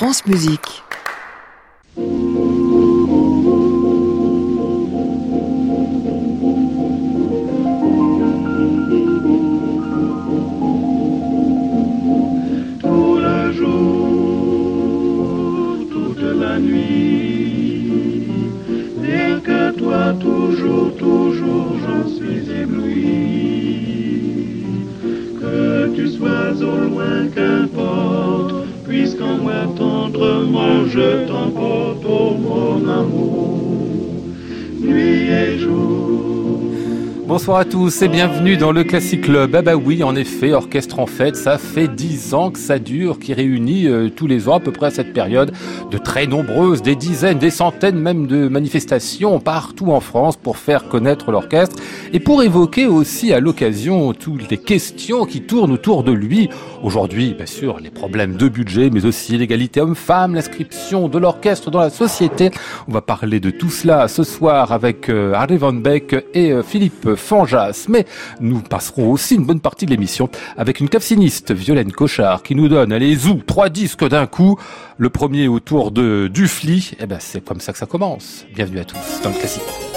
France Musique. Mon amour, nuit et jour. Bonsoir à tous et bienvenue dans le Classic Club. Ah bah oui, en effet, Orchestre en fête, ça fait dix ans que ça dure, qui réunit euh, tous les ans à peu près à cette période de très nombreuses, des dizaines, des centaines même de manifestations partout en France pour faire connaître l'orchestre et pour évoquer aussi à l'occasion toutes les questions qui tournent autour de lui. Aujourd'hui, bien sûr, les problèmes de budget, mais aussi l'égalité homme-femme, l'inscription de l'orchestre dans la société. On va parler de tout cela ce soir avec euh, Harry Van Beek et euh, Philippe Fanjas. Mais nous passerons aussi une bonne partie de l'émission avec une clavciniste, Violaine Cochard, qui nous donne, allez, zou, trois disques d'un coup. Le premier autour de Dufli. Eh ben, c'est comme ça que ça commence. Bienvenue à tous dans le classique.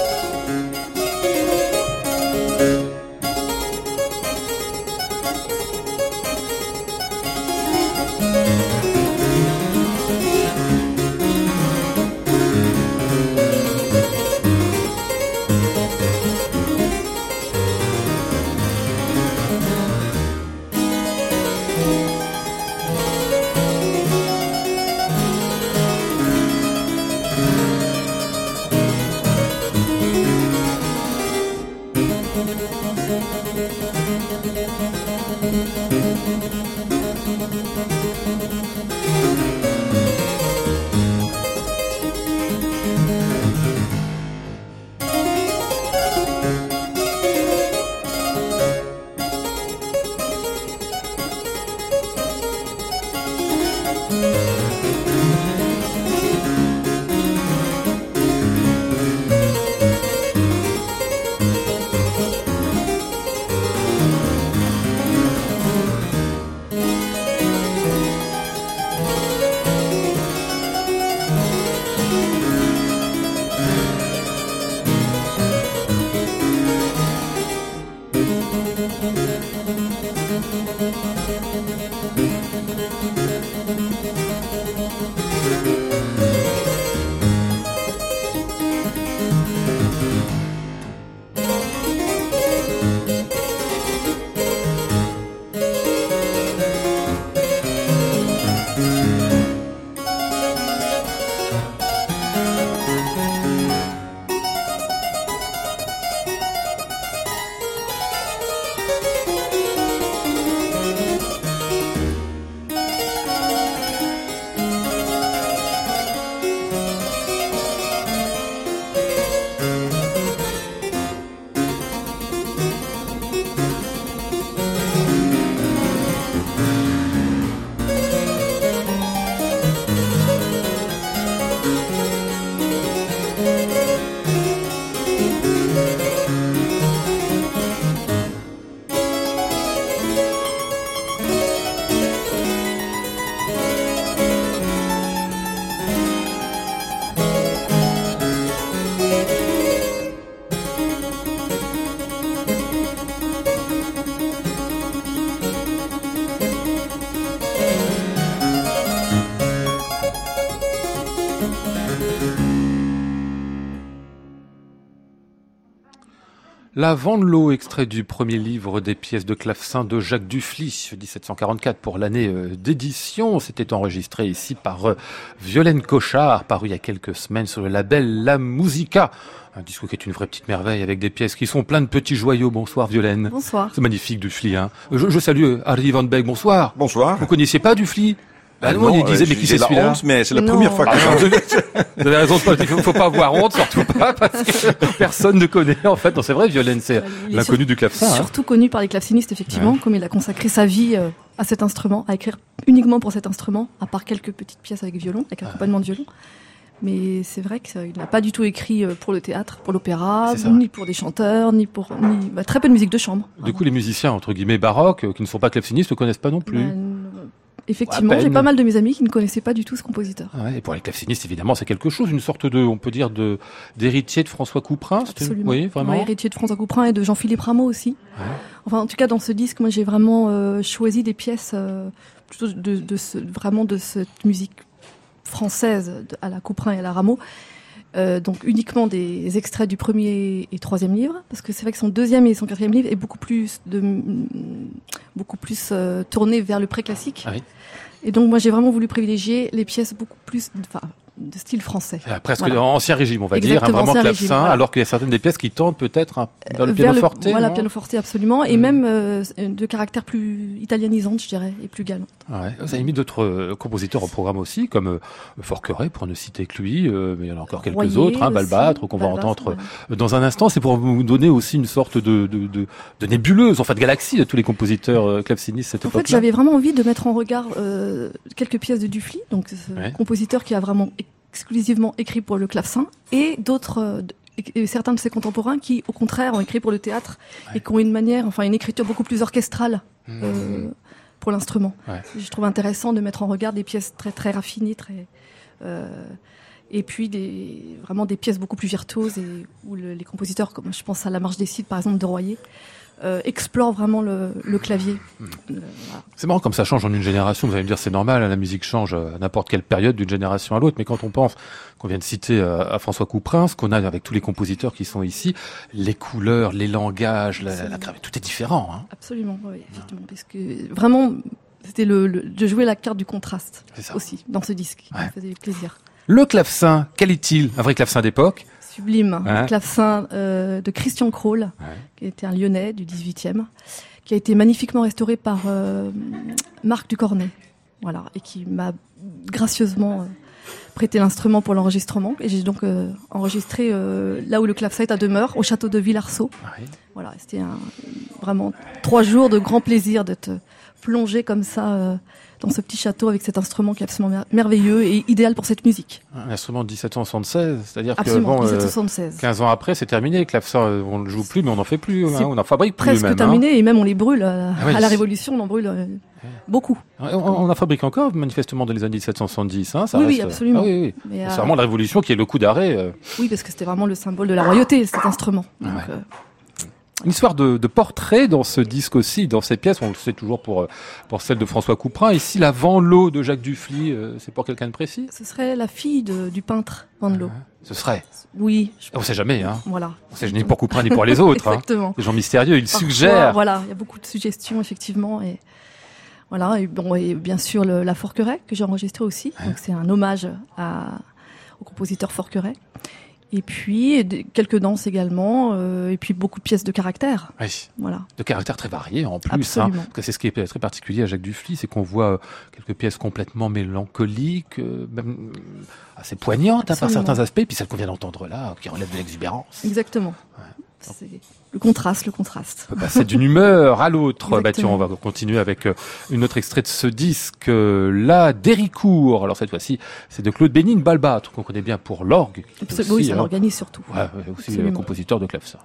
La Vendelot, extrait du premier livre des pièces de clavecin de Jacques Dufly, 1744 pour l'année euh, d'édition. C'était enregistré ici par euh, Violaine Cochard, paru il y a quelques semaines sur le label La Musica. Un disque qui est une vraie petite merveille avec des pièces qui sont plein de petits joyaux. Bonsoir Violaine. Bonsoir. C'est magnifique Dufly. Hein. Je, je salue euh, Harry Van Beek. Bonsoir. Bonsoir. Vous connaissiez pas Dufly bah non, non, il disait, euh, mais qui j'ai c'est la celui-là honte, mais c'est la Non. première fois que Ah. Vous avez raison, il faut, faut pas avoir honte, surtout pas, parce que personne ne connaît, en fait. Non, c'est vrai, Violaine, c'est l'inconnu du clavecin. hein. Surtout connu par les clavecinistes, effectivement, comme il a consacré sa vie euh, à cet instrument, à écrire uniquement pour cet instrument, à part quelques petites pièces avec violon, avec accompagnement de violon. Mais c'est vrai qu'il n'a pas du tout écrit euh, pour le théâtre, pour l'opéra, ni pour des chanteurs, ni pour ni, bah, très peu de musique de chambre. Du coup, les musiciens, entre guillemets, baroques, qui ne sont pas clavecinistes, ne connaissent pas non plus. Bah, Effectivement, j'ai pas mal de mes amis qui ne connaissaient pas du tout ce compositeur. Ouais, et pour les clavecinistes, évidemment, c'est quelque chose, une sorte de, on peut dire, de d'héritier de François Couperin. Absolument. Oui, vraiment. héritier de François Couperin et de Jean-Philippe Rameau aussi. Ouais. Enfin, en tout cas, dans ce disque, moi, j'ai vraiment euh, choisi des pièces euh, plutôt de, de ce, vraiment de cette musique française à la Couperin et à la Rameau. Euh, donc uniquement des extraits du premier et troisième livre, parce que c'est vrai que son deuxième et son quatrième livre est beaucoup plus de beaucoup plus euh, tourné vers le pré-classique. Ah oui. Et donc moi j'ai vraiment voulu privilégier les pièces beaucoup plus, enfin de style français. Ah, presque ancien régime, on va dire, hein, vraiment clavecin, alors qu'il y a certaines des pièces qui tendent peut-être hein, vers le piano forte. Voilà, piano forte, absolument, et hmm. même euh, de caractère plus italianisante, je dirais, et plus galante. Ouais. Vous avez mis d'autres euh, compositeurs au programme aussi, comme euh, Forqueray, pour ne citer que lui, euh, mais il y en a encore quelques autres, hein, Balbâtre, qu'on va entendre dans un instant. C'est pour vous donner aussi une sorte de, de, de, de nébuleuse, en fait, de galaxie de tous les compositeurs clavecinistes cette. En fait, j'avais vraiment envie de mettre en regard quelques pièces de Dufly, donc ce compositeur qui a vraiment exclusivement écrit pour le clavecin, et d'autres, euh, certains de ses contemporains qui, au contraire, ont écrit pour le théâtre et qui ont une manière, enfin une écriture beaucoup plus orchestrale. Mmh. Euh, pour l'instrument. Je trouve intéressant de mettre en regard des pièces très très raffinées, très euh, et puis des vraiment des pièces beaucoup plus virtuoses et où les compositeurs, comme je pense à la Marche des Cides par exemple de Royer, euh, explore vraiment le, clavier. Hmm. Euh, c'est marrant comme ça change en une génération. Vous allez me dire c'est normal, hein, la musique change à n'importe quelle période d'une génération à l'autre. Mais quand on pense qu'on vient de citer euh, à François Couperin, ce qu'on a avec tous les compositeurs qui sont ici, les couleurs, les langages, la, la, tout est différent. Hein. Absolument, oui, effectivement, parce que vraiment c'était le, de jouer la carte du contraste aussi dans ce disque. Ça faisait plaisir. Le clavecin, quel est-il? Un vrai clavecin d'époque sublime, un clavecin euh, de Christian Kroll, qui était un Lyonnais du 18e, qui a été magnifiquement restauré par euh, Marc Ducornet, voilà, et qui m'a gracieusement euh, prêté l'instrument pour l'enregistrement. Et j'ai donc enregistré là où le clavecin est à demeure, au château de Villarceau. Voilà, c'était vraiment trois jours de grand plaisir d'être plongé comme ça dans ce petit château avec cet instrument qui est absolument merveilleux et idéal pour cette musique. Un instrument de 1776, c'est-à-dire que bon, 1776. 15 ans après, c'est terminé. Clavecin, euh, on ne joue plus, mais on n'en fait plus, hein, on en fabrique plus. Presque hein. terminé, et même on les brûle. Euh, ah à la Révolution, on en brûle euh, beaucoup. On, en fabrique encore, manifestement, dans les années 1770. Hein, ça oui, oui, absolument. Ah oui, c'est vraiment la Révolution qui est le coup d'arrêt. Oui, parce que c'était vraiment le symbole de la royauté, cet instrument. Donc, une histoire de, de, portrait dans ce disque aussi, dans ces pièces. On le sait toujours pour, euh, pour celle de François Couperin. Ici, la Venlot de Jacques Dufly, euh, c'est pour quelqu'un de précis? Ce serait la fille de, du peintre Venlot. Ah, ce serait Oui. On ne sait jamais. Hein. Voilà. On sait ni pour Couperin ni pour les autres. Hein. Exactement. Hein. Des gens mystérieux, ils suggèrent. Voilà, il y a beaucoup de suggestions, effectivement. Et voilà, et, bon, et bien sûr le, la Forqueray que j'ai enregistré aussi. Donc c'est un hommage à, au compositeur Forqueray. Et puis quelques danses également, euh, et puis beaucoup de pièces de caractère. Oui. Voilà. De caractère très varié en plus. Hein, c'est ce qui est très particulier à Jacques Dufly, c'est qu'on voit euh, quelques pièces complètement mélancoliques, euh, même assez poignantes hein, par certains aspects, puis celle qu'on vient d'entendre là, qui relève de l'exubérance. Exactement. Ouais. Le contraste, le contraste. C'est d'une humeur à l'autre. Bah on va continuer avec euh, une autre extrait de ce disque. Euh, là, d'Héricourt. Alors cette fois-ci, c'est de Claude Bénigne Balbâtre, qu'on connaît bien pour l'orgue. Oui, ça l'organise surtout. Ouais, aussi le compositeur de clavecin.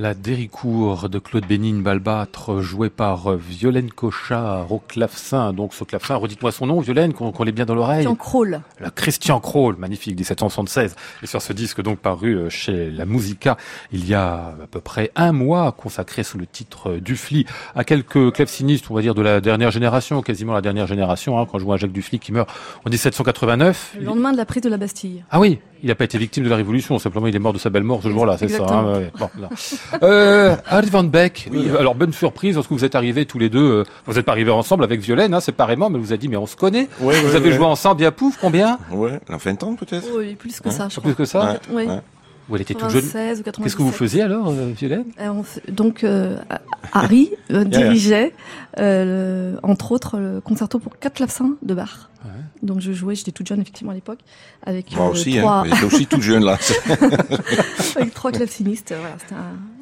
La Déricourt de Claude Bénigne Balbâtre, jouée par euh, Violaine Cochard au clavecin. Donc ce clavecin, redites-moi son nom, Violaine, qu'on qu l'ait bien dans l'oreille. Christian Kroll. La Christian Kroll, magnifique, 1776. Et sur ce disque donc paru euh, chez La Musica, il y a à peu près un mois, consacré sous le titre euh, Dufly à quelques clavecinistes, on va dire de la dernière génération, quasiment la dernière génération, hein, quand je vois Jacques Dufly qui meurt en 1789. Le lendemain de la prise de la Bastille. Ah oui, il n'a pas été victime de la Révolution, simplement il est mort de sa belle mort ce jour-là, c'est ça. Hein, ouais, bon, euh, Harry Van Beck, oui. alors bonne surprise lorsque vous êtes arrivés tous les deux, euh, vous n'êtes pas arrivés ensemble avec Violaine, hein, séparément, mais vous avez dit mais on se connaît. Oui, vous oui, avez oui. joué ensemble bien pouf, combien? Ouais, la fin de temps peut-être. Oui, plus que Hein ça, je Pas crois. plus que ça Ouais, Oui. ouais. Ou elle était toute jeune 96 ou 97. Qu'est-ce que vous faisiez alors, euh, Violaine? Euh, on Donc, euh, Harry euh, dirigeait, euh, le- entre autres, le concerto pour quatre clavecins de Bach. Ouais. Donc, je jouais, j'étais toute jeune effectivement à l'époque, avec, Moi euh, aussi, trois, hein. J'étais aussi toute jeune là. avec trois clavecinistes. euh, Voilà, c'était un-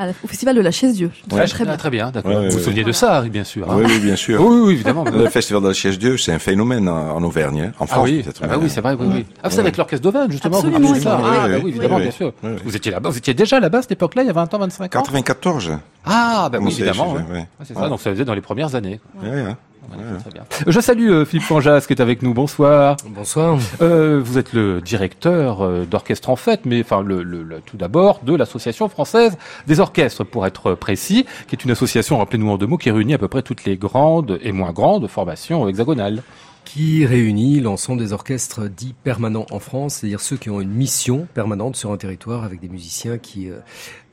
à la- au festival de la Chaise Dieu. Ouais. très Ah, bien. très bien, d'accord. Ouais, ouais, vous vous ouais. souveniez de ça, Harry, bien sûr. hein oui, oui, bien sûr. oui, oui, évidemment. Le festival de la Chaise Dieu, c'est un phénomène en, Auvergne, hein. en Ah France oui, peut-être. ah bah mais- oui, c'est vrai, oui, oui. Ah, c'est Ouais. avec l'orchestre d'Auvergne, justement, vous Absolument, ça. oui, Ah, oui, bah évidemment, oui, bien sûr. oui, oui. Vous étiez là-bas, vous étiez déjà là-bas à cette époque-là, il y a 20 ans, 25 ans? 94. Ah, bah oui, évidemment. Ah, c'est ça, donc ça faisait dans les premières années. Très bien. Je salue euh, Philippe Panjas qui est avec nous. Bonsoir. Bonsoir. Euh, vous êtes le directeur euh, d'orchestre en fait, mais enfin le, le- le- tout d'abord de l'association française des orchestres pour être précis, qui est une association, rappelez-nous en deux mots, qui réunit à peu près toutes les grandes et moins grandes formations hexagonales. Qui réunit l'ensemble des orchestres dits permanents en France, c'est-à-dire ceux qui ont une mission permanente sur un territoire avec des musiciens qui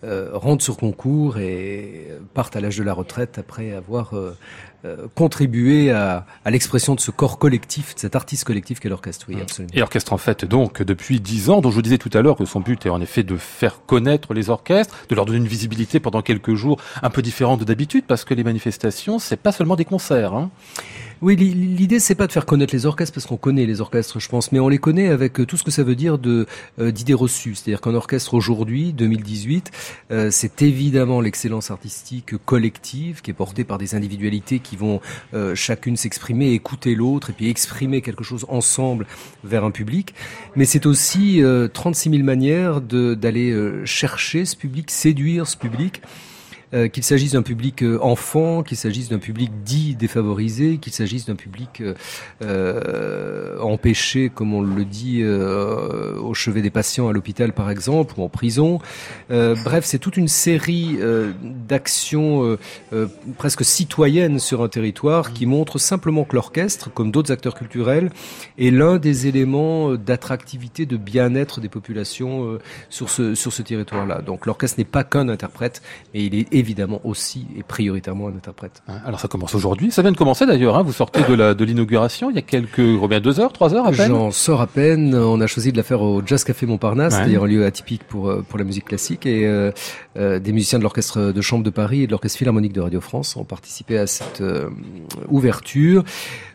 euh, rentrent sur concours et partent à l'âge de la retraite après avoir euh, euh, contribué à, à l'expression de ce corps collectif, de cet artiste collectif qu'est l'orchestre. Oui, absolument. Et orchestre en fait donc depuis dix ans, dont je vous disais tout à l'heure que son but est en effet de faire connaître les orchestres, de leur donner une visibilité pendant quelques jours un peu différente de d'habitude, parce que les manifestations, c'est pas seulement des concerts. Hein. Oui, li- l'idée c'est pas de faire connaître les orchestres parce qu'on connaît les orchestres, je pense, mais on les connaît avec euh, tout ce que ça veut dire de euh, d'idées reçues. C'est-à-dire qu'un orchestre aujourd'hui, 2018, euh, c'est évidemment l'excellence artistique collective qui est portée par des individualités qui vont euh, chacune s'exprimer, écouter l'autre et puis exprimer quelque chose ensemble vers un public. Mais c'est aussi euh, 36 000 manières d'aller euh, chercher ce public, séduire ce public. Euh, qu'il s'agisse d'un public euh, enfant, qu'il s'agisse d'un public dit défavorisé, qu'il s'agisse d'un public euh, empêché, comme on le dit, au chevet des patients à l'hôpital par exemple, ou en prison. Bref, c'est toute une série d'actions presque citoyennes sur un territoire qui montrent simplement que l'orchestre, comme d'autres acteurs culturels, est l'un des éléments d'attractivité, de bien-être des populations sur ce sur ce territoire-là. Donc l'orchestre n'est pas qu'un interprète, mais il est évidemment aussi et prioritairement un interprète. Hein, Alors ça commence aujourd'hui, ça vient de commencer d'ailleurs. Hein. Vous sortez de la de l'inauguration il y a quelques combien deux heures, trois heures à peine? J'en sors à peine. On a choisi de la faire au Jazz Café Montparnasse, Ouais. c'est-à-dire un lieu atypique pour euh, pour la musique classique. Et euh, euh, des musiciens de l'orchestre de chambre de Paris et de l'orchestre philharmonique de Radio France ont participé à cette euh, ouverture.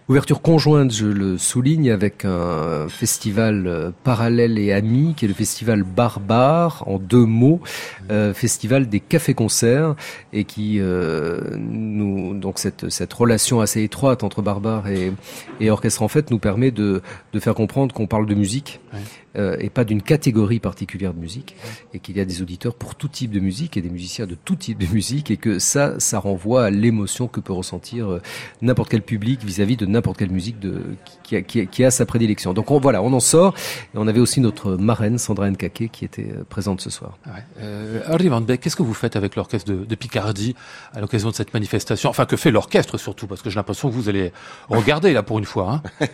Ouverture conjointe, je le souligne, avec un festival euh, parallèle et ami, qui est le festival Barbare, en deux mots, euh, festival des cafés-concerts, et qui euh, nous donc cette cette relation assez étroite entre Barbare et, orchestre en fait nous permet de faire comprendre qu'on parle de musique. Euh, et pas d'une catégorie particulière de musique, et qu'il y a des auditeurs pour tout type de musique et des musiciens de tout type de musique, et que ça ça renvoie à l'émotion que peut ressentir euh, n'importe quel public vis-à-vis de n'importe quelle musique de a, qui a, qui a sa prédilection. Donc on, voilà, on en sort. Et on avait aussi notre marraine Sandra Nkake qui était euh, présente ce soir. Ouais. Euh, Harry Van Beek, qu'est-ce que vous faites avec l'orchestre de, de Picardie à l'occasion de cette manifestation? Enfin, que fait l'orchestre surtout? Parce que j'ai l'impression que vous allez regarder là pour une fois. Hein.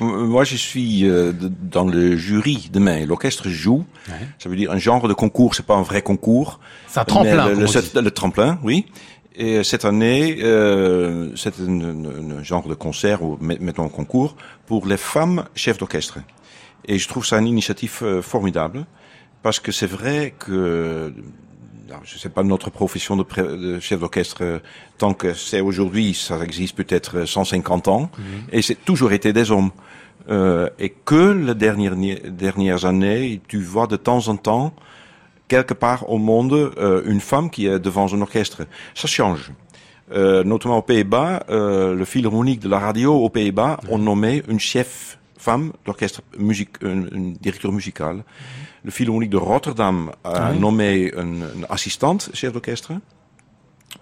Moi, je suis euh, dans le jury demain. L'orchestre joue. Ouais. Ça veut dire un genre de concours. C'est pas un vrai concours. C'est un tremplin. Le tremplin, oui. Et cette année, euh, c'est un, genre de concert, ou met- mettons un concours, pour les femmes chefs d'orchestre. Et je trouve ça une initiative euh, formidable, parce que c'est vrai que je sais pas notre profession de, de chef d'orchestre euh, tant que c'est aujourd'hui, ça existe peut-être 150 ans, mhm. et c'est toujours été des hommes. Euh, et que les dernières, dernières années, tu vois de temps en temps quelque part au monde euh, une femme qui est devant un orchestre. Ça change. Euh, notamment aux Pays-Bas, euh, le philharmonique de la radio aux Pays-Bas ont nommé une chef femme d'orchestre, musique, une, directeur musical. Le philharmonique de Rotterdam a nommé une, assistante chef d'orchestre.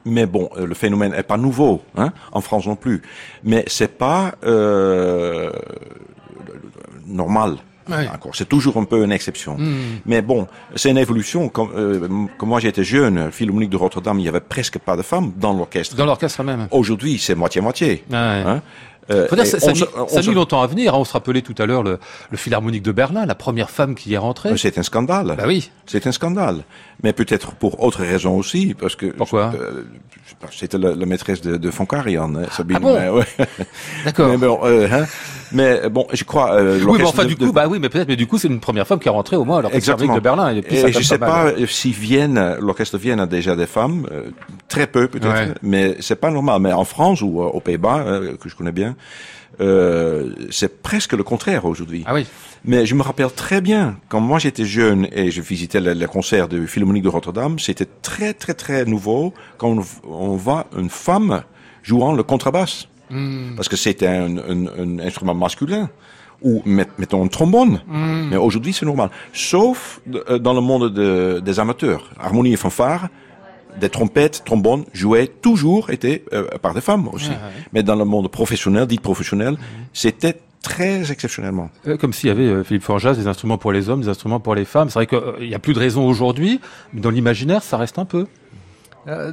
Mais bon, euh, le phénomène est pas nouveau, hein, en France non plus. Mais c'est pas euh, normal. C'est toujours un peu une exception. Hmm. Mais bon, c'est une évolution. Comme, euh, moi j'étais jeune, Philharmonique de Rotterdam, il y avait presque pas de femmes dans l'orchestre. Dans l'orchestre même. Aujourd'hui, c'est moitié-moitié. Hein euh, Faut dire, ça, ça, a mis longtemps à venir. Hein. On se rappelait tout à l'heure le, le, Philharmonique de Berlin, la première femme qui y est rentrée. C'est un scandale. Bah oui. C'est un scandale. Mais peut-être pour autre raison aussi, parce que pourquoi euh, C'était la, la, maîtresse de, de Foncarian, hein, Sabine. Ah bon ouais. D'accord. Mais bon, euh, hein, mais bon, je crois. Euh, oui, mais enfin, du coup, bah oui, mais peut-être, mais du coup, c'est une première femme qui est rentrée au moins à l'orchestre de Berlin. Et, et je sais pas, pas si Vienne, l'orchestre Vienne a déjà des femmes, euh, très peu peut-être, mais c'est pas normal. Mais en France ou aux Pays-Bas, que je connais bien. Euh, c'est presque le contraire aujourd'hui. Ah oui. Mais je me rappelle très bien, quand moi j'étais jeune et je visitais le, concert de Philharmonique de Rotterdam, c'était très très très nouveau quand on, voit une femme jouant le contrebasse. Hmm. Parce que c'était un, un, un, instrument masculin. Ou mettons un trombone. Hmm. Mais aujourd'hui c'est normal. Sauf euh, dans le monde de, des amateurs. Harmonie et fanfare, des trompettes, trombones jouaient toujours étaient euh, par des femmes aussi. Mais dans le monde professionnel, dit professionnel, c'était très exceptionnellement. Euh, comme s'il y avait, euh, Philippe Forjas, des instruments pour les hommes, des instruments pour les femmes. C'est vrai qu'il n'y a plus de raison aujourd'hui, mais dans l'imaginaire, ça reste un peu.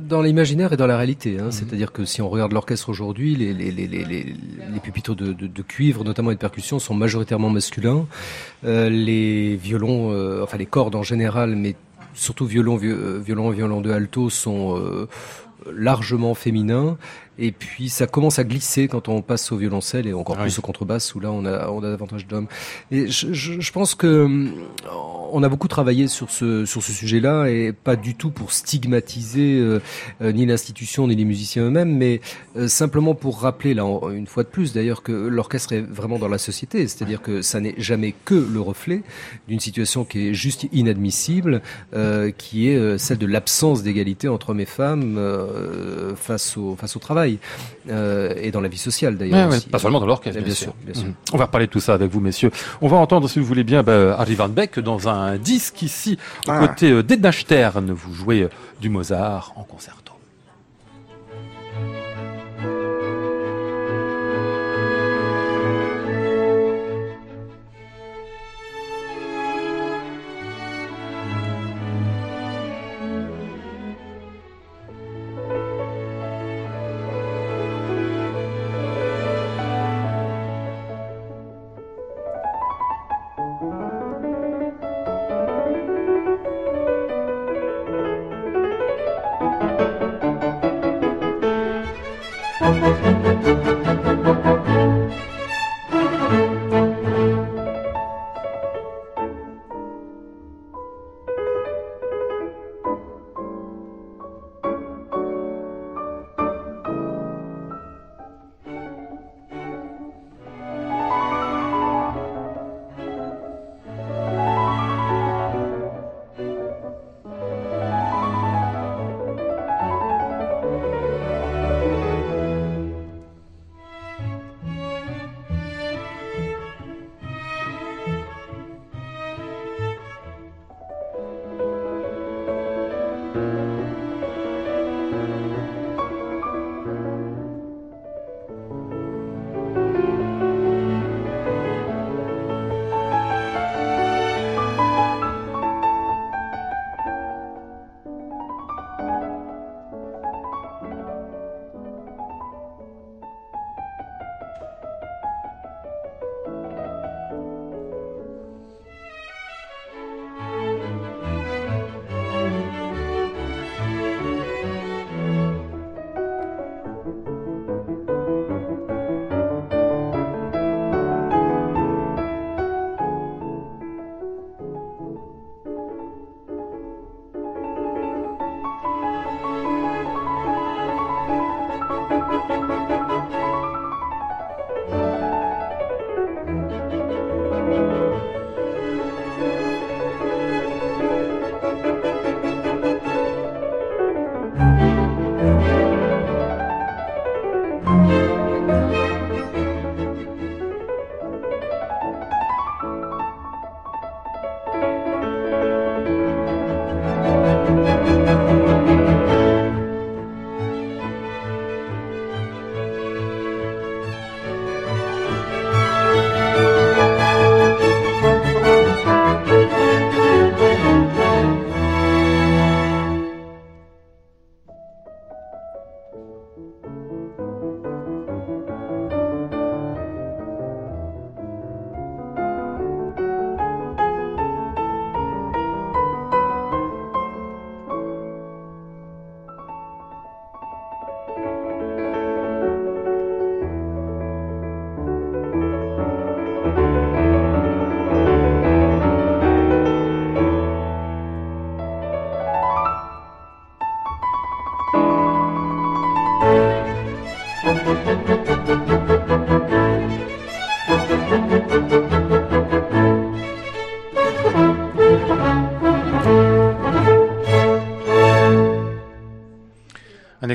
Dans l'imaginaire et dans la réalité, hein. Mhm. c'est-à-dire que si on regarde l'orchestre aujourd'hui, les, les, les, les, les pupitres de, de, de, cuivre, notamment et de percussion, sont majoritairement masculins. Euh, les violons, enfin les cordes en général, mais surtout violon, euh, violon, violon de alto sont euh, largement féminins. Et puis ça commence à glisser quand on passe au violoncelle et encore plus au contrebasse où là on a, on a davantage d'hommes. Et je, je, je, pense que hum, on a beaucoup travaillé sur ce sur ce sujet-là et pas du tout pour stigmatiser euh, euh, ni l'institution ni les musiciens eux-mêmes, mais euh, simplement pour rappeler là une fois de plus d'ailleurs que l'orchestre est vraiment dans la société, c'est-à-dire que ça n'est jamais que le reflet d'une situation qui est juste inadmissible, qui est celle de l'absence d'égalité entre hommes et femmes face au face au travail. Euh, et dans la vie sociale d'ailleurs. pas seulement dans l'orchestre, bien, sûr. Mhm. On va reparler de tout ça avec vous, messieurs. On va entendre, si vous voulez bien, bah, Harry Van Beck dans un disque ici, aux ah. côtés euh, d'Edna Stern. Vous jouez euh, du Mozart en concert.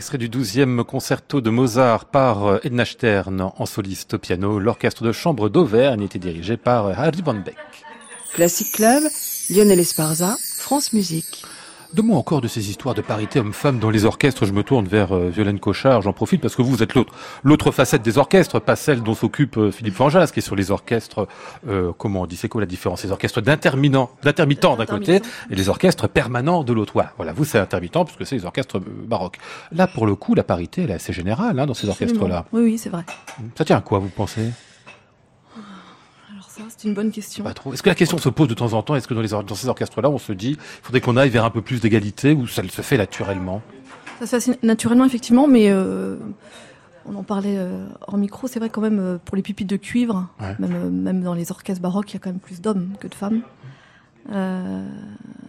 Extrait du 12e concerto de Mozart par euh, Edna Stern en soliste au piano. L'orchestre de chambre d'Auvergne était dirigé par euh, Harry Van Beck. Classic Club, Lionel Esparza, France Musique. Deux mots encore de ces histoires de parité homme-femme dans les orchestres. Je me tourne vers euh, Violaine Cochard. J'en profite parce que vous, êtes l'autre, l'autre facette des orchestres, pas celle dont s'occupe euh, Philippe Fanjas, qui est sur les orchestres. Euh, comment on dit C'est quoi la différence? Les orchestres d'intermittents, d'un côté et les orchestres permanents de l'autre. Voilà, vous c'est intermittent puisque c'est les orchestres baroques. Là, pour le coup, la parité, elle est assez générale hein, dans ces orchestres-là. Oui, oui, c'est vrai. Ça tient à quoi, vous pensez? Ça, c'est une bonne question. Pas trop. Est-ce que la question se pose de temps en temps? Est-ce que dans, les, dans ces orchestres-là, on se dit, il faudrait qu'on aille vers un peu plus d'égalité ou ça se fait naturellement? Ça se fait naturellement, effectivement, mais euh, on en parlait euh, hors micro. C'est vrai quand même euh, pour les pupitres de cuivre, Ouais. même, euh, même dans les orchestres baroques, il y a quand même plus d'hommes que de femmes.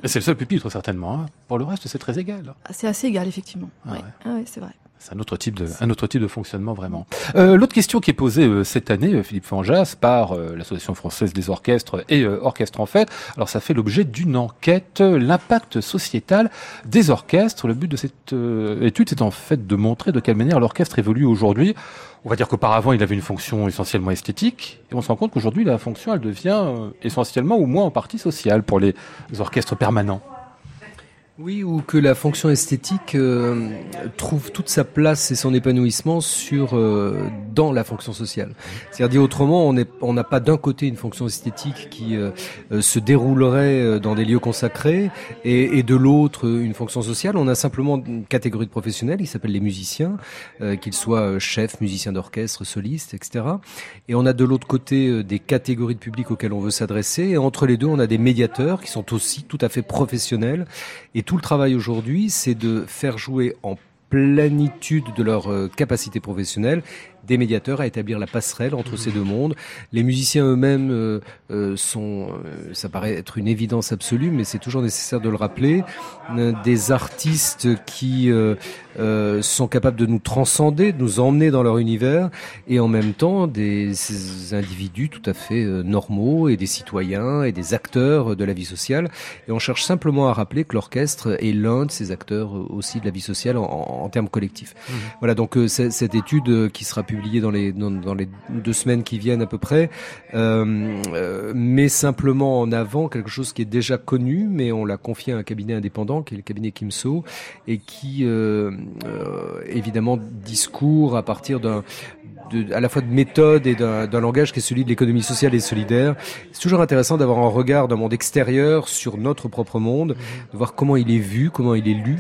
C'est le seul pupitre, certainement. hein. Pour le reste, c'est très égal. c'est assez égal, effectivement. Ah Ouais. ouais. Ah c'est vrai. C'est un autre type de, un autre type de fonctionnement vraiment. Euh, L'autre question qui est posée euh, cette année, euh, Philippe Fanjas, par euh, l'Association française des orchestres et euh, Orchestres en fait. Alors ça fait l'objet d'une enquête, euh, l'impact sociétal des orchestres. Le but de cette étude, c'est en fait de montrer de quelle manière l'orchestre évolue aujourd'hui. On va dire qu'auparavant, il avait une fonction essentiellement esthétique, et on se rend compte qu'aujourd'hui, la fonction, elle devient essentiellement ou moins en partie sociale pour les orchestres permanents. Oui, ou que la fonction esthétique euh, trouve toute sa place et son épanouissement sur euh, dans la fonction sociale. C'est-à-dire autrement, on n'est- on n'a pas d'un côté une fonction esthétique qui euh, euh, se déroulerait euh, dans des lieux consacrés et, et de l'autre une fonction sociale. On a simplement une catégorie de professionnels qui s'appellent les musiciens, euh, qu'ils soient chefs, musiciens d'orchestre, solistes, etc. Et on a de l'autre côté des catégories de public auxquelles on veut s'adresser. Et entre les deux, on a des médiateurs qui sont aussi tout à fait professionnels. Et tout le travail aujourd'hui, c'est de faire jouer en plénitude de leur euh, capacité professionnelle des médiateurs à établir la passerelle entre ces deux mondes. Les musiciens eux-mêmes euh, euh, sont, euh, ça paraît être une évidence absolue, mais c'est toujours nécessaire de le rappeler, euh, des artistes qui euh, euh, sont capables de nous transcender, de nous emmener dans leur univers, et en même temps des individus tout à fait normaux et des citoyens et des acteurs de la vie sociale. Et on cherche simplement à rappeler que l'orchestre est l'un de ces acteurs aussi de la vie sociale en, en- en termes collectifs. Voilà, donc euh, cette étude qui sera publiée les, dans, les deux semaines qui viennent à peu près, euh, euh, met simplement en avant quelque chose qui est déjà connu, mais on l'a confié à un cabinet indépendant, qui est le cabinet Kimso, et qui euh, évidemment discourt à partir d'un de, à la fois de méthode et d'un langage qui est celui de l'économie sociale et solidaire. C'est toujours intéressant d'avoir un regard d'un monde extérieur sur notre propre monde, de voir comment il est vu, comment il est lu.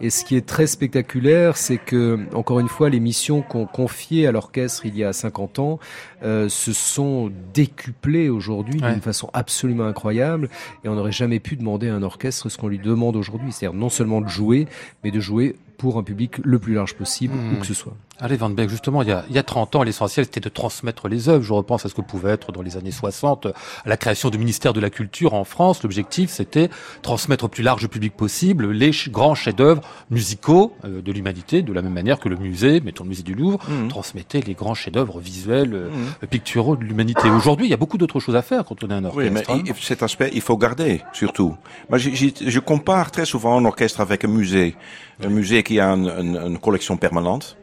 Et ce qui est très spectaculaire, c'est que, encore une fois, les missions qu'on confiait à l'orchestre il y a 50 ans euh, se sont décuplées aujourd'hui Ouais. d'une façon absolument incroyable. Et on n'aurait jamais pu demander à un orchestre ce qu'on lui demande aujourd'hui, c'est-à-dire non seulement de jouer, mais de jouer pour un public le plus large possible, Mmh. où que ce soit. Allez, Van Beek, justement, il y, a, il y a 30 ans, l'essentiel, c'était de transmettre les œuvres. Je repense à ce que pouvait être dans les années 60, à la création du ministère de la Culture en France. L'objectif, c'était transmettre au plus large public possible les ch- grands chefs-d'œuvre musicaux euh, de l'humanité, de la même manière que le musée, mettons le musée du Louvre, Mhm. transmettait les grands chefs-d'œuvre visuels, euh, Mhm. picturaux de l'humanité. Aujourd'hui, il y a beaucoup d'autres choses à faire quand on est un Oui, mais orchestre. hein. cet aspect, il faut garder, surtout. Moi, j'ai- j'ai- je compare très souvent un orchestre avec un musée. Un musée qui a une, collection permanente.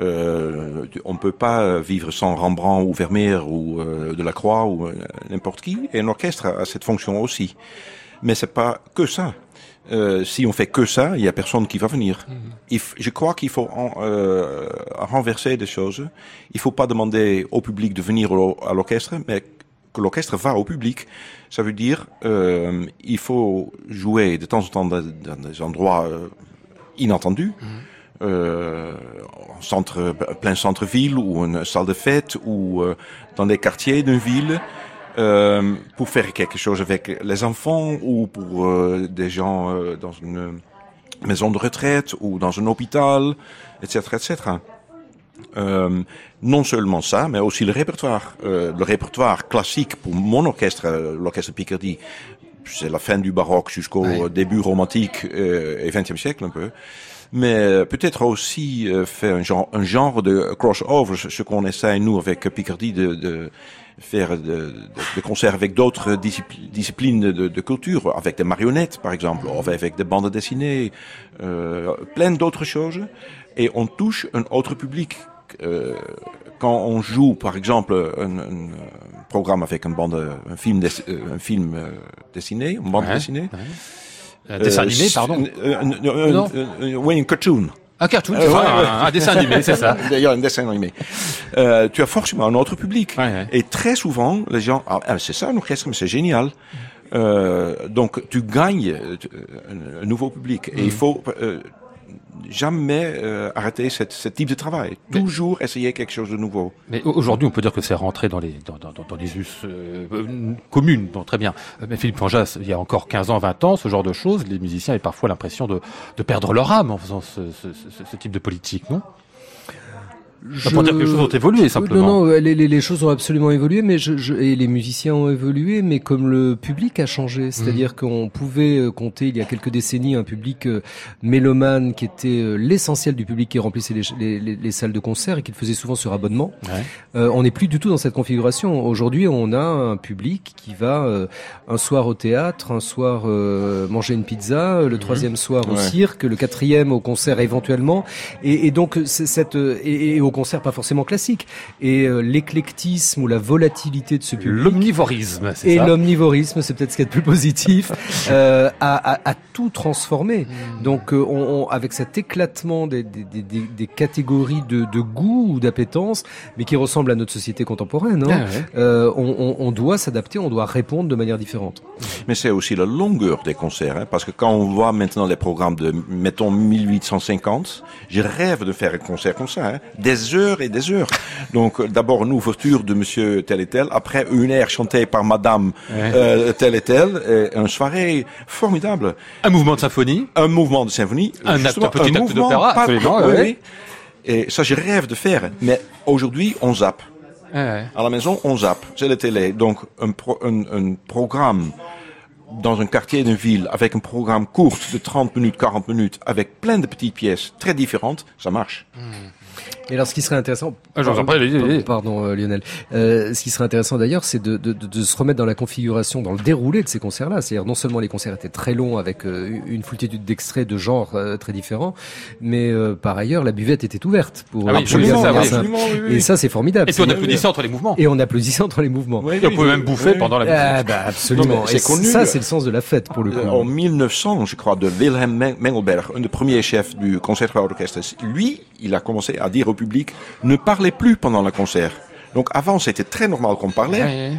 Euh, on peut pas vivre sans Rembrandt ou Vermeer ou euh, Delacroix ou euh, n'importe qui. Et un orchestre a cette fonction aussi. Mais c'est pas que ça. Euh, si on fait que ça, il y a personne qui va venir. F- je crois qu'il faut en- renverser des choses. Il faut pas demander au public de venir au- à l'orchestre, mais que l'orchestre va au public. Ça veut dire, il faut jouer de temps en temps dans, dans des endroits euh, inattendus. Euh, en centre, plein centre-ville ou une salle de fête ou euh, dans des quartiers d'une ville euh, pour faire quelque chose avec les enfants ou pour des gens dans une maison de retraite ou dans un hôpital, etc., etc. Non seulement ça, mais aussi le répertoire. Le répertoire classique pour mon orchestre, l'orchestre Picardie, c'est la fin du baroque jusqu'au Ouais. début romantique euh, et 20e siècle un peu. Mais euh, peut-être aussi euh, faire un genre, un genre de crossover, ce qu'on essaie nous avec Picardie de, de, faire des concerts avec d'autres disciplines de, de, culture, avec des marionnettes par exemple, ou avec des bandes dessinées, euh, plein d'autres choses, et on touche un autre public. Euh, quand on joue, par exemple, un, un, programme avec une bande, un film, un film dessiné, une bande dessinée. Un dessin animé, pardon. oui, un cartoon. Un cartoon, euh, un, dessin animé, c'est ça. D'ailleurs, un dessin animé. Euh, tu as forcément un autre public. Et très souvent, les gens, ah, ah c'est ça un orchestre, mais c'est génial. Euh, donc, tu gagnes un, nouveau public. Et il mm. faut euh, jamais euh, arrêter cette, ce type de travail. Toujours essayer quelque chose de nouveau. Mais aujourd'hui, on peut dire que c'est rentré dans les, dans, dans, dans les us euh, communes. Très bien. Mais Philippe Panjas, il y a encore 15 ans, 20 ans, ce genre de choses, les musiciens avaient parfois l'impression de, de perdre leur âme en faisant ce, ce, ce, ce type de politique, non? Je... Pour dire que les choses ont évolué simplement. Non, non, les, les, les choses ont absolument évolué, mais je, je, et les musiciens ont évolué, mais comme le public a changé, c'est-à-dire mmh. qu'on pouvait euh, compter il y a quelques décennies un public euh, mélomane qui était euh, l'essentiel du public qui remplissait les, les, les, salles de concert et qui le faisait souvent sur abonnement. Ouais. Euh, on n'est plus du tout dans cette configuration. Aujourd'hui, on a un public qui va euh, un soir au théâtre, un soir manger une pizza, le mmh. troisième soir au cirque, le quatrième au concert éventuellement, et, et donc cette et, et au concert pas forcément classique. Et euh, l'éclectisme ou la volatilité de ce public. L'omnivorisme, c'est ça. Et l'omnivorisme, c'est peut-être ce qui est le plus positif, euh, a, a, a, tout transformé. Hmm. Donc, euh, on, on, avec cet éclatement des, des, des, des catégories de, de, goût ou d'appétence, mais qui ressemble à notre société contemporaine, hein, ah ouais. Euh, on, on, doit s'adapter, on doit répondre de manière différente. Mais c'est aussi la longueur des concerts, hein, parce que quand on voit maintenant les programmes de, mettons, 1850, je rêve de faire un concert comme ça, hein, des heures et des heures. Donc euh, d'abord une ouverture de Monsieur tel et tel, après une air chantée par Madame ouais. euh, tel et tel, et une soirée formidable. Un mouvement de symphonie. Un mouvement de symphonie. Un, acte, un petit acte d'opéra. Oui. oui. Et ça, je rêve de faire. Mais aujourd'hui, on zappe. Ouais. À la maison, on zappe. C'est la télé. Donc, un, pro, un, un programme dans un quartier d'une ville avec un programme court de 30 minutes, 40 minutes, avec plein de petites pièces très différentes, ça marche. Mmh. Et alors, ce qui serait intéressant, ah, pardon, pardon, pardon, pardon euh, Lionel, euh, ce qui serait intéressant d'ailleurs, c'est de, de, de, se remettre dans la configuration, dans le déroulé de ces concerts-là. C'est-à-dire non seulement les concerts étaient très longs avec euh, une foultitude d'extraits de genres euh, très différents, mais euh, par ailleurs la buvette était ouverte pour. Ah oui, absolument, ça, oui, absolument, oui, oui. Et ça, c'est formidable. Et puis on applaudissait entre les mouvements. Et on applaudissait entre les mouvements. et on pouvait même bouffer pendant la musique. Ah, bah, absolument. Connu. Ça, c'est le sens de la fête pour le coup. En 1900, je crois, de Wilhelm Mengelberg, un des premiers chefs du Conservatoire d'orchestre, lui, il a commencé à dire au public ne parlez plus pendant le concert. Donc avant, c'était très normal qu'on parlait.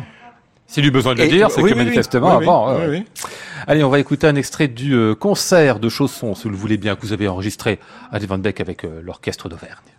S'il besoin de le dire, c'est oui, que oui, manifestement oui, avant. Allez, on va écouter un extrait du euh, concert de Chausson, si vous le voulez bien, que vous avez enregistré à Van Beck avec euh, l'orchestre d'Auvergne.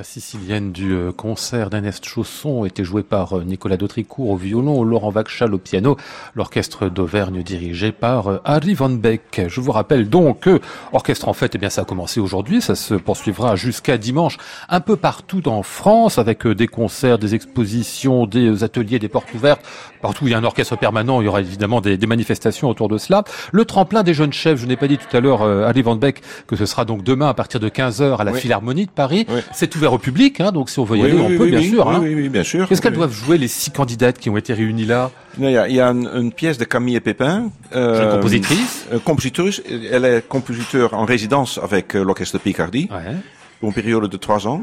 La sicilienne du euh, concert d'Ernest Chausson était jouée par euh, Nicolas Dautricourt au violon, Laurent Vachal au piano, l'orchestre d'Auvergne dirigé par euh, Harry Van Beck. Je vous rappelle donc que Orchestre en fait, eh bien ça a commencé aujourd'hui, ça se poursuivra jusqu'à dimanche un peu partout en France avec des concerts, des expositions, des ateliers, des portes ouvertes. Partout où il y a un orchestre permanent, il y aura évidemment des, manifestations autour de cela. Le tremplin des jeunes chefs, je n'ai pas dit tout à l'heure, Harry Van Beck, que ce sera donc demain à partir de 15h à la Philharmonie de Paris. C'est ouvert au public, hein, donc si on veut y aller, on peut, bien sûr. Hein. Oui, bien sûr. Qu'est-ce qu'elles doivent jouer, les six candidates qui ont été réunies là? Il y a, il y a une, pièce de Camille Pépin. Euh, compositrice euh, Compositrice. Elle est compositeur en résidence avec euh, l'orchestre Picardie, ouais. pour une période de trois ans.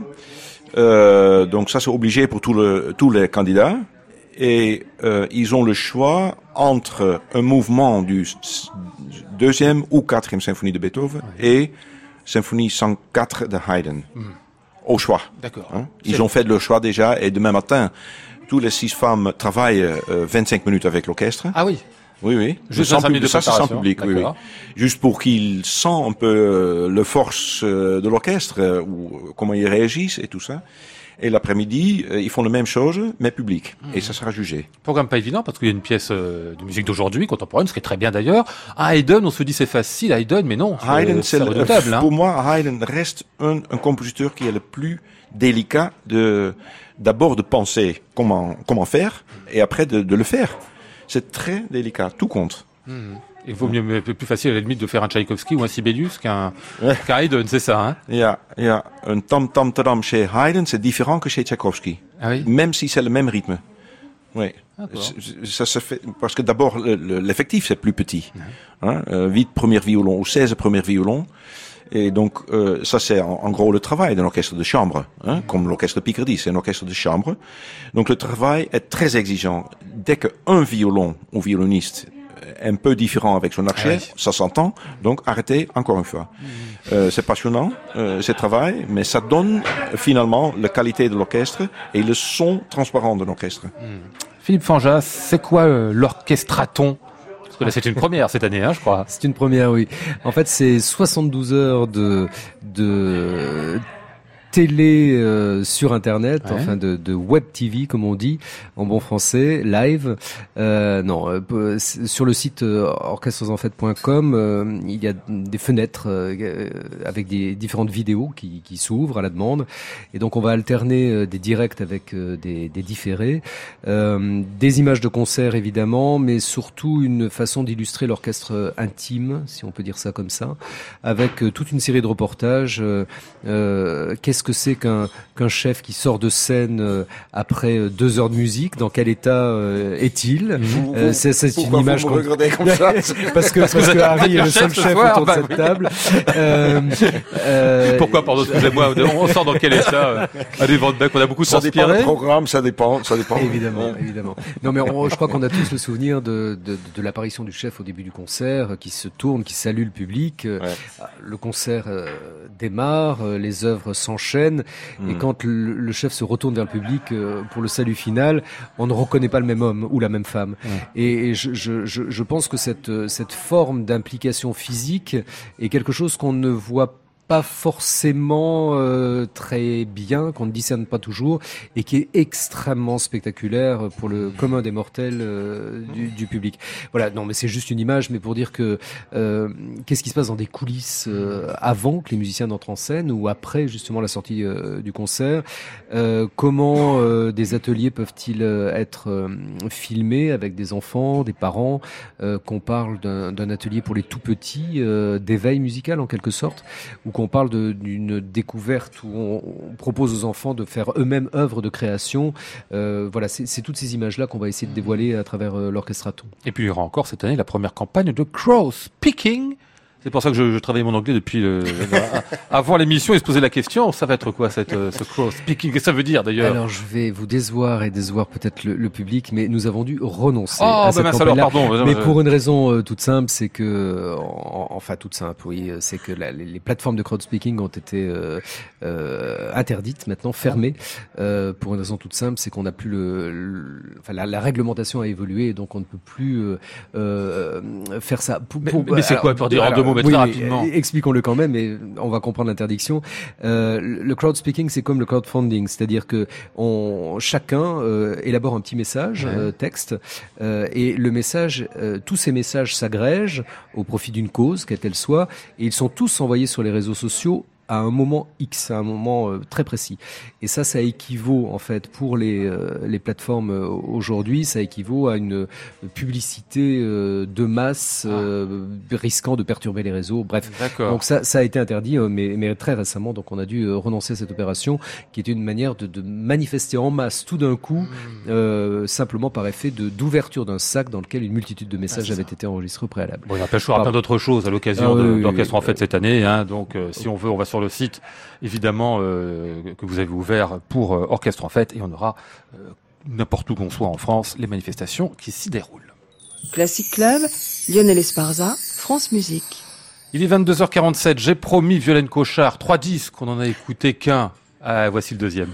Euh, donc ça, c'est obligé pour le, tous les candidats. Et ils ont le choix entre un mouvement du deuxième ou quatrième symphonie de Beethoven et symphonie 104 de Haydn. Hmm au choix. D'accord. Hein? Ils ont fait le choix déjà et demain matin, tous les six femmes travaillent euh, 25 minutes avec l'orchestre. Ah oui. Oui, oui. Juste sans public, de ça, c'est sans public, oui, oui. Juste pour qu'ils sentent un peu euh, le force euh, de l'orchestre, euh, ou comment ils réagissent et tout ça. Et l'après-midi, euh, ils font la même chose, mais public. Et ça sera jugé. Programme pas évident, parce qu'il y a une pièce euh, de musique d'aujourd'hui, contemporaine, ce qui est très bien d'ailleurs. Haydn, on se dit c'est facile, Haydn, mais non. Haydn, c'est hein. Pour moi, Haydn reste un, un compositeur qui est le plus délicat de, d'abord de penser comment, comment faire, et après de, de le faire. C'est très délicat, tout compte. Mmh. Il vaut mieux, plus facile à la limite de faire un Tchaïkovski ou un Sibelius qu'un Haydn, c'est ça, hein? Il y a, il y a un tam tam tam chez Haydn, c'est différent que chez Tchaïkovski. Ah oui? Même si c'est le même rythme. Oui. Ça se fait parce que d'abord l'effectif c'est plus petit. Hein, euh, 8 premiers violons ou 16 premiers violons. Et donc, euh, ça c'est en, gros le travail d'un orchestre de chambre, hein, comme l'orchestre Picardie, c'est un orchestre de chambre. Donc le travail est très exigeant. Dès qu'un violon ou violoniste un peu différent avec son archet, ah ça s'entend. Donc arrêtez encore une fois. Euh, c'est passionnant, euh, c'est travail, mais ça donne finalement la qualité de l'orchestre et le son transparent de l'orchestre. Hmm. Philippe Fanjas, c'est quoi euh, l'orchestraton? C'est une première cette année, hein, je crois. C'est une première, oui. En fait, c'est 72 heures de, de télé euh, sur internet, enfin de, de, web TV comme on dit en bon français, live. Euh, non, euh, sur le site euh, orchestresenfaites.com, il y a des fenêtres avec des différentes vidéos qui, qui s'ouvrent à la demande, et donc on va alterner des directs avec des, des différés, des images de concert évidemment, mais surtout une façon d'illustrer l'orchestre intime, si on peut dire ça comme ça, avec toute une série de reportages. Qu'est-ce que c'est qu'un qu'un chef qui sort de scène euh, après euh, deux heures de musique Dans quel état euh, est-il? C'est une image qu'on comme ça? Parce que parce que Harry est le seul chef autour de bah cette table. Pourquoi pardon excusez-moi on sort dans quel état Allez Van on a beaucoup ça dépend du programme ça dépend ça dépend. Évidemment évidemment. Non mais je crois qu'on a tous le souvenir de de, de l'apparition du chef au début du concert qui se tourne qui salue le public. Le concert démarre les œuvres s'enchaînent et hmm. quand le, chef se retourne vers le public euh, pour le salut final, on ne reconnaît pas le même homme ou la même femme. Et, je, je, je, pense que cette, cette forme d'implication physique est quelque chose qu'on ne voit pas pas forcément euh, très bien, qu'on ne discerne pas toujours, et qui est extrêmement spectaculaire pour le commun des mortels euh, du, du, public. Voilà, non, mais c'est juste une image, mais pour dire que euh, qu'est-ce qui se passe dans des coulisses avant que les musiciens n'entrent en scène ou après justement la sortie du concert Comment des ateliers peuvent-ils être filmés avec des enfants, des parents Qu'on parle d'un atelier pour les tout petits, d'éveil musical en quelque sorte, ou qu'on parle d'une découverte où on, propose aux enfants de faire eux-mêmes œuvre de création. Euh, voilà, c'est toutes ces images-là qu'on va essayer de dévoiler à travers euh, l'orchestraton. Et puis il y aura encore cette année la première campagne de Crow Speaking c'est pour ça que je, je travaillais mon anglais depuis le, avant l'émission et se poser la question, ça va être quoi cette euh, ce cross speaking? Qu'est-ce que ça veut dire d'ailleurs? Alors je vais vous décevoir et décevoir peut-être le, public, mais nous avons dû renoncer oh, à cette alors, pardon. Mais pour une raison euh, toute simple, c'est que enfin toute simple, oui, c'est que les, plateformes de crowd speaking ont été euh, interdites maintenant, fermées. pour une raison toute simple, c'est qu'on n'a plus le, enfin la, réglementation a évolué, donc on ne peut plus faire ça. mais, c'est quoi pour dire en deux mots très rapidement. Expliquons-le quand même, et on va comprendre l'interdiction. Euh, le crowd speaking, c'est comme le crowdfunding, c'est-à-dire que on, chacun euh, élabore un petit message, euh, texte, euh, et le message, tous ces messages s'agrègent au profit d'une cause, quelle qu'elle soit, et ils sont tous envoyés sur les réseaux sociaux à un moment X, à un moment euh, très précis. Et ça, ça équivaut en fait pour les, euh, les plateformes euh, aujourd'hui, ça équivaut à une publicité de masse ah. risquant de perturber les réseaux. Bref, donc ça, ça a été interdit, mais, mais très récemment, donc on a dû renoncer à cette opération qui était une manière de, de manifester en masse tout d'un coup, mmh. simplement par effet de d'ouverture d'un sac dans lequel une multitude de messages ah, avaient été enregistrés au préalable. Bon, il y a plein d'autres choses à l'occasion ah, d'Orchestre en fait cette année. Hein, donc, si on veut, on va sur le site, évidemment, euh, que vous avez ouvert pour euh, Orchestre en Fête, et on aura, euh, n'importe où qu'on soit en France, les manifestations qui s'y déroulent. Classic Club, Lionel Esparza, France Musique. Il est 22h47, j'ai promis Violaine Cochard, trois disques, on n'en a écouté qu'un. Ah, voici le deuxième.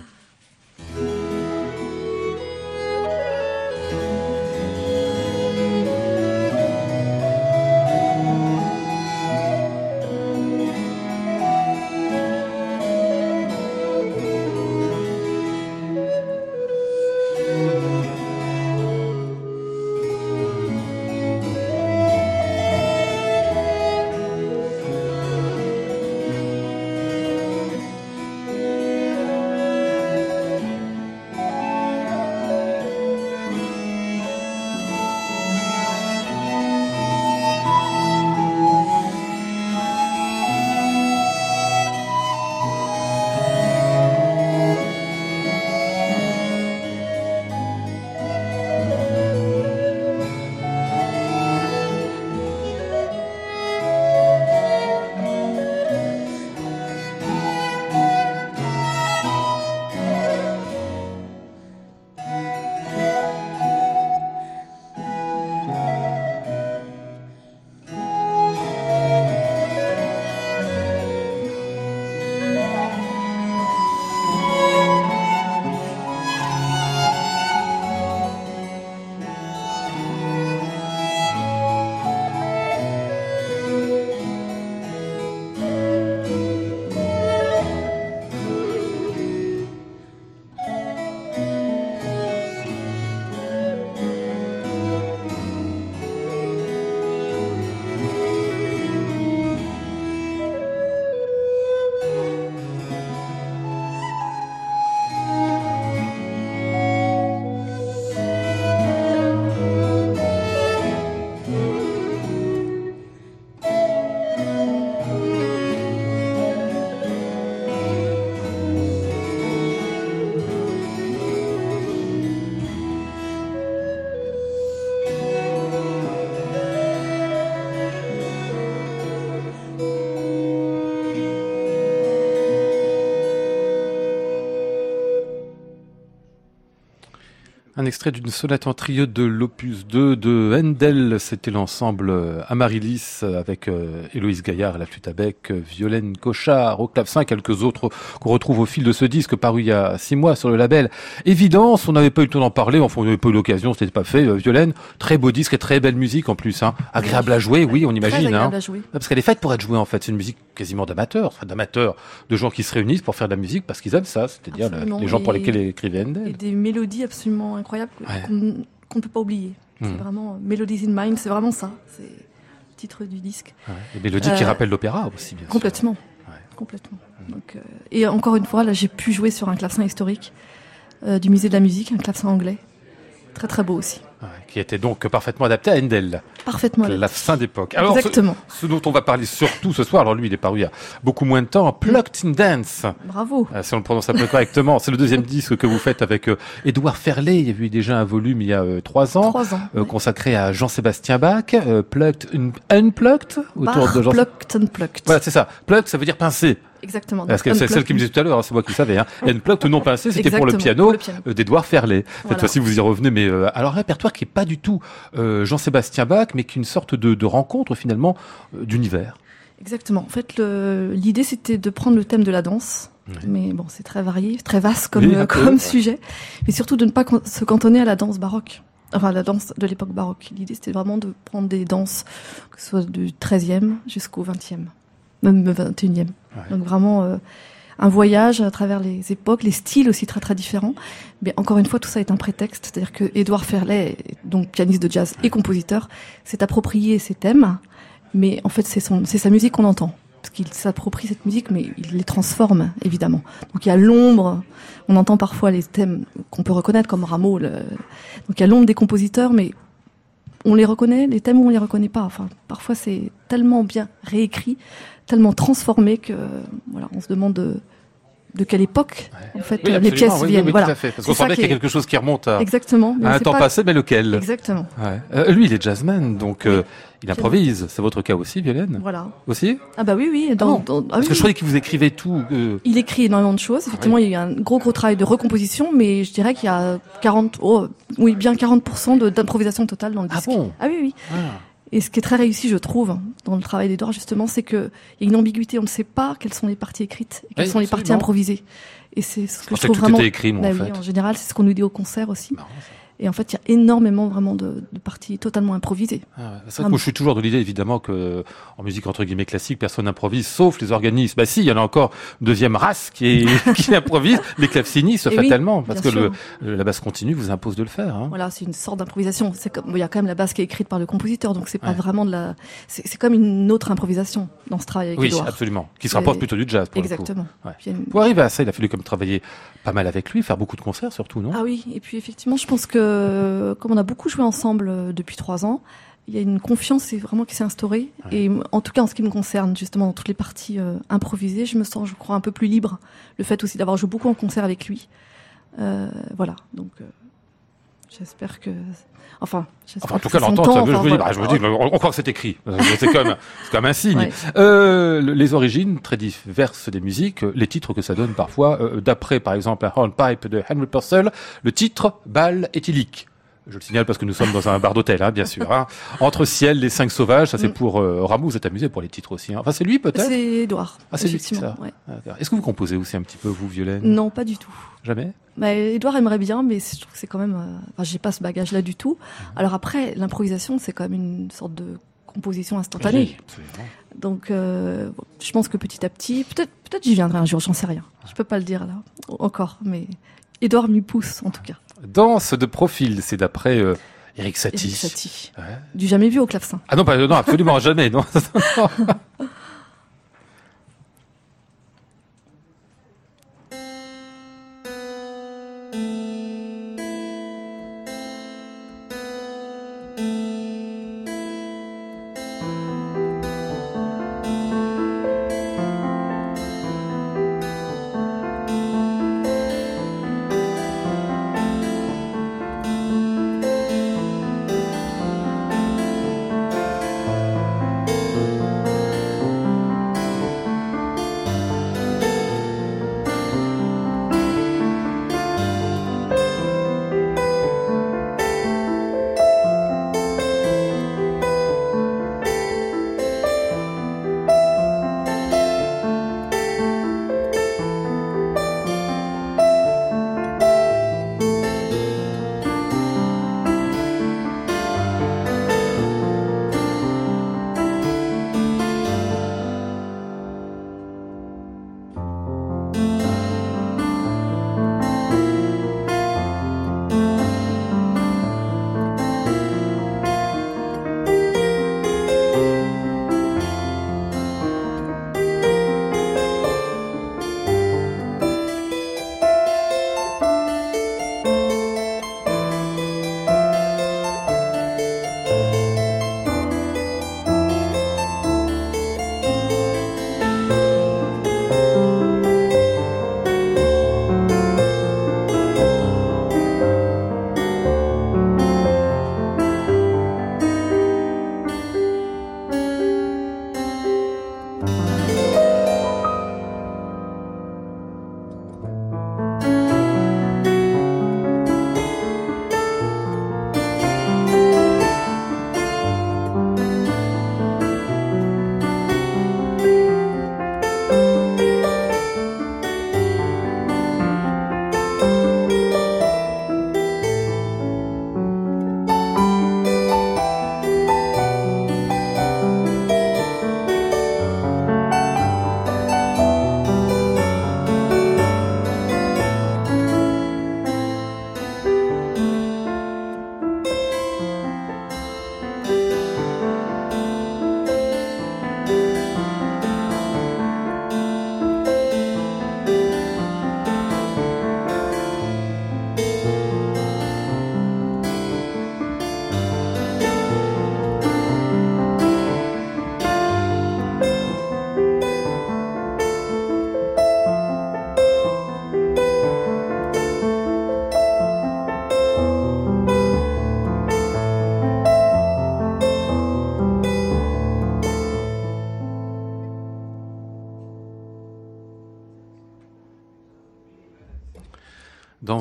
Un extrait d'une sonate en trio de l'opus 2 de Handel. C'était l'ensemble euh, Amaryllis avec euh, Héloïse Gaillard à la flûte à bec, euh, Violaine Cochard au clavecin et quelques autres qu'on retrouve au fil de ce disque paru il y a six mois sur le label Évidence. On n'avait pas eu le temps d'en parler, enfin on n'avait pas eu l'occasion, c'était pas fait. Violaine, très beau disque et très belle musique en plus. Hein. Agréable à jouer, oui, on imagine. Hein. Parce qu'elle est faite pour être jouée en fait. C'est une musique quasiment d'amateurs, enfin d'amateurs, de gens qui se réunissent pour faire de la musique parce qu'ils aiment ça, c'est-à-dire les gens pour lesquels écrivait Handel. Et des mélodies absolument incroyable qu'on ne peut pas oublier. C'est hmm. vraiment Melodies in Mind, c'est vraiment ça. C'est le titre du disque. Ouais, des mélodies qui euh, rappellent l'opéra aussi, bien complètement, sûr. Complètement. Donc, euh, et encore une fois, là, j'ai pu jouer sur un clavecin historique euh, du musée de la musique, un clavecin anglais. Très très beau aussi qui était donc parfaitement adapté à Handel. Parfaitement. La fin d'époque. Alors, Exactement. Ce, dont on va parler surtout ce soir, alors lui, il est paru il y a beaucoup moins de temps, Plucked in Dance. Bravo. Euh, si on le prononce un peu correctement. C'est le deuxième disque que vous faites avec euh, Édouard Ferlet. Il y a eu déjà un volume il y a euh, trois ans. Trois ans. Consacré à Jean-Sébastien Bach. Plucked, Unplugged. Autour de Jean... Plucked, Unplugged. Voilà, c'est ça. Plucked, ça veut dire pincé. Exactement. Parce que c'est celle qui me disait tout à l'heure, hein, c'est moi qui le savais. Hein. Unplugged non pincé, c'était pour le piano, d'Edouard Ferlet. Cette fois-ci, vous y revenez, mais alors un répertoire qui est pas du tout euh, Jean-Sébastien Bach, mais qui est une sorte de, rencontre finalement euh, d'univers. Exactement. En fait, l'idée c'était de prendre le thème de la danse, mais bon, c'est très varié, très vaste comme, comme sujet, mais surtout de ne pas se cantonner à la danse baroque. enfin la danse de l'époque baroque. L'idée c'était vraiment de prendre des danses, que ce soit du 13e jusqu'au 20e, même le 21e. Donc vraiment euh, un voyage à travers les époques, les styles aussi très très différents. Mais encore une fois, tout ça est un prétexte, c'est-à-dire que Édouard Ferlet, donc pianiste de jazz et compositeur, s'est approprié ces thèmes, mais en fait c'est son, c'est sa musique qu'on entend parce qu'il s'approprie cette musique, mais il les transforme, évidemment. Donc il y a l'ombre, on entend parfois les thèmes qu'on peut reconnaître comme Rameau. Le... Donc il y a l'ombre des compositeurs, mais on les reconnaît, les thèmes on les reconnaît pas. Enfin, parfois c'est tellement bien réécrit, tellement transformé que voilà, on se demande de, de quelle époque en fait Oui, les pièces oui, viennent. oui, voilà. tout à fait. Parce qu'on sent bien qui qu'il y a quelque chose qui remonte à, Exactement. à un temps pas- passé, mais lequel? Exactement. Ouais. Euh, Lui, il est jazzman, donc euh, il improvise. C'est votre cas aussi, Violaine? Voilà. Aussi? Ah bah oui, oui. Dans, Ah dans- ah Parce que je croyais qu'il vous écrivait tout. euh, Il écrit énormément de choses. Effectivement, il y a un gros gros travail de recomposition, mais je dirais qu'il y a 40, oh, oui, bien 40% de- d'improvisation totale dans le Ah disque. bon? Ah oui, oui. ah. Et ce qui est très réussi, je trouve, dans le travail d'Edouard, justement, c'est qu'il y a une ambiguïté. On ne sait pas quelles sont les parties écrites et quelles Oui, sont les parties improvisées. Et c'est ce que je trouve que tout vraiment. était écrit, moi, Bah en oui, fait. en général, c'est ce qu'on nous dit au concert aussi. Marrant. Et en fait, il y a énormément vraiment de, de parties totalement improvisées. Ah. C'est vrai que moi, je suis toujours de l'idée, évidemment, que en musique entre guillemets classique, personne n'improvise, sauf les organismes. Bah si, il y en a encore une deuxième race qui, est, qui improvise, les clavecinistes, Eh oui, fatalement, parce que le, la basse continue vous impose de le faire. Hein. Voilà, c'est une sorte d'improvisation. C'est comme, il y a quand même la basse qui est écrite par le compositeur, donc c'est pas Ouais. vraiment de la. C'est c'est comme une autre improvisation dans ce travail avec Oui, Edouard. absolument. Qui se rapproche plutôt du jazz, pour Exactement. le coup. Ouais. Une- Pour arriver à ça, il a fallu comme travailler pas mal avec lui, faire beaucoup de concerts surtout, non? Ah oui, et puis effectivement, je pense que comme on a beaucoup joué ensemble euh, depuis trois ans, il y a une confiance vraiment qui s'est instaurée. Et en tout cas, en ce qui me concerne, justement, dans toutes les parties euh, improvisées, je me sens, je crois, un peu plus libre. Le fait aussi d'avoir joué beaucoup en concert avec lui. Euh, voilà, donc euh, j'espère que... Enfin, j'espère Enfin, en tout cas, je, enfin, me dis, voilà. bah, je me dis, on, on croit que c'est écrit. Euh, C'est même, c'est quand même un signe. Ouais. Euh, le- les origines très diverses des musiques, les titres que ça donne parfois, euh, d'après par exemple un hornpipe de Henry Purcell, le titre Bal éthylique. Je le signale parce que nous sommes dans un bar d'hôtel, hein, bien sûr. hein. Entre ciel, les cinq sauvages, ça c'est Mm. pour euh, Rameau, vous êtes amusé pour les titres aussi. hein. Enfin, c'est lui peut-être? C'est Edouard. Ah, c'est lui ça. ouais. Est-ce que vous composez aussi un petit peu, vous, Violaine? Non, pas du tout. Jamais? Bah, Edouard aimerait bien, mais je trouve que c'est quand même. euh, Enfin, j'ai pas ce bagage-là du tout. Mhm. Alors après, l'improvisation, c'est quand même une sorte de composition instantanée. Oui. Donc, euh, je pense que petit à petit, peut-être, peut-être j'y viendrai un jour. J'en sais rien. Je peux pas le dire là encore, mais Edouard m'y pousse en tout cas. Danse de profil, c'est d'après euh, Eric Satie. Eric Satie. Ouais. Du jamais vu au clavecin. Ah non, pas, non, absolument jamais. Non.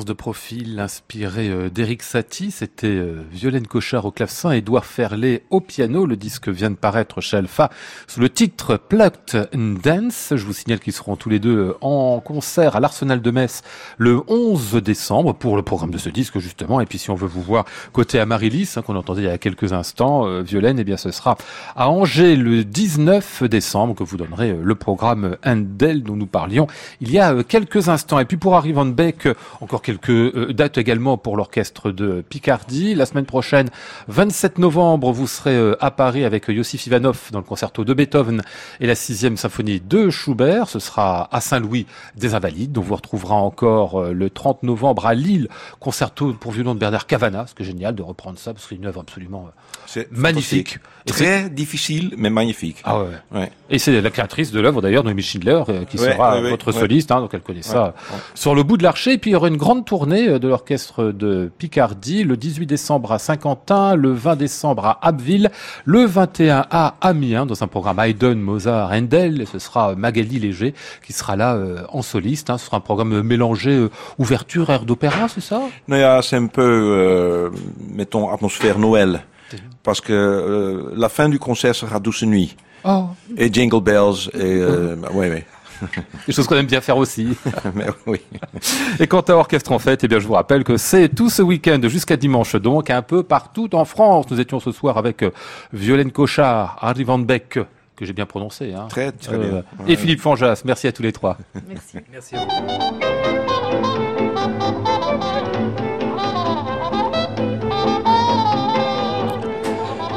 De profil inspirée euh, d'Eric Satie, c'était euh, Violaine Cochard au clavecin, Édouard Ferlet au piano. Le disque vient de paraître chez Alpha sous le titre Plucked Dance. Je vous signale qu'ils seront tous les deux euh, en concert à l'Arsenal de Metz le 11 décembre pour le programme de ce disque justement. Et puis si on veut vous voir côté Amaryllis, hein, qu'on entendait il y a quelques instants, Violaine, eh bien ce sera à Angers le 19 décembre que vous donnerez le programme Handel dont nous parlions il y a quelques instants. Et puis pour Harry Van Beek, encore quelques euh, dates également pour l'orchestre de Picardie. La semaine prochaine, 27 novembre, vous serez euh, à Paris avec Yossif Ivanov dans le concerto de Beethoven et la sixième symphonie de Schubert. Ce sera à Saint-Louis des Invalides, dont vous retrouverez encore euh, le 30 novembre à Lille, concerto pour violon de Bernard Cavana. C'est génial de reprendre ça parce que c'est une œuvre absolument magnifique. Très difficile, mais magnifique. Ah ouais. ouais. Et c'est la créatrice de l'œuvre d'ailleurs, Noémie Schindler, qui sera votre soliste, hein, donc elle connaît ça sur le bout de l'archer. Et puis il y aura une grande tournée euh, de l'orchestre de Picardie le 18 décembre à Saint-Quentin, le 20 décembre à Abbeville, le 21 à Amiens dans un programme Haydn, Mozart, Handel. Et ce sera Magali Léger qui sera là euh, en soliste. Hein. Ce sera un programme mélangé euh, ouverture, air d'opéra, c'est ça? Non, c'est un peu, mettons, atmosphère Noël parce que euh, la fin du concert sera Douce Nuit. Oh. Et Jingle Bells. Et, euh, ouais, ouais. Des choses qu'on aime bien faire aussi. Mais oui. Et quant à Orchestre en Fête, eh bien, je vous rappelle que c'est tout ce week-end jusqu'à dimanche, donc un peu partout en France. Nous étions ce soir avec euh, Violaine Cochard, Harry Van Beck, que j'ai bien prononcé. Hein. Très, très bien. Euh, et Philippe Fanjas. Merci à tous les trois. Merci. Merci à vous.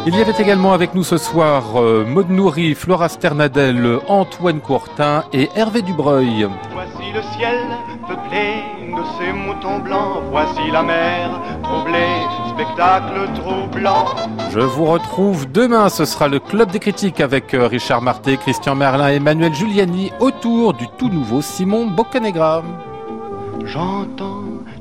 Il y avait également avec nous ce soir euh, Maud Nourri, Flora Sternadel, Antoine Courtin et Hervé Dubreuil. Voici le ciel peuplé de ces moutons blancs, voici la mer troublée, spectacle troublant. Je vous retrouve demain, ce sera le Club des critiques avec euh, Richard Marté, Christian Merlin et Emmanuel Giuliani autour du tout nouveau Simon Boccanegra. J'entends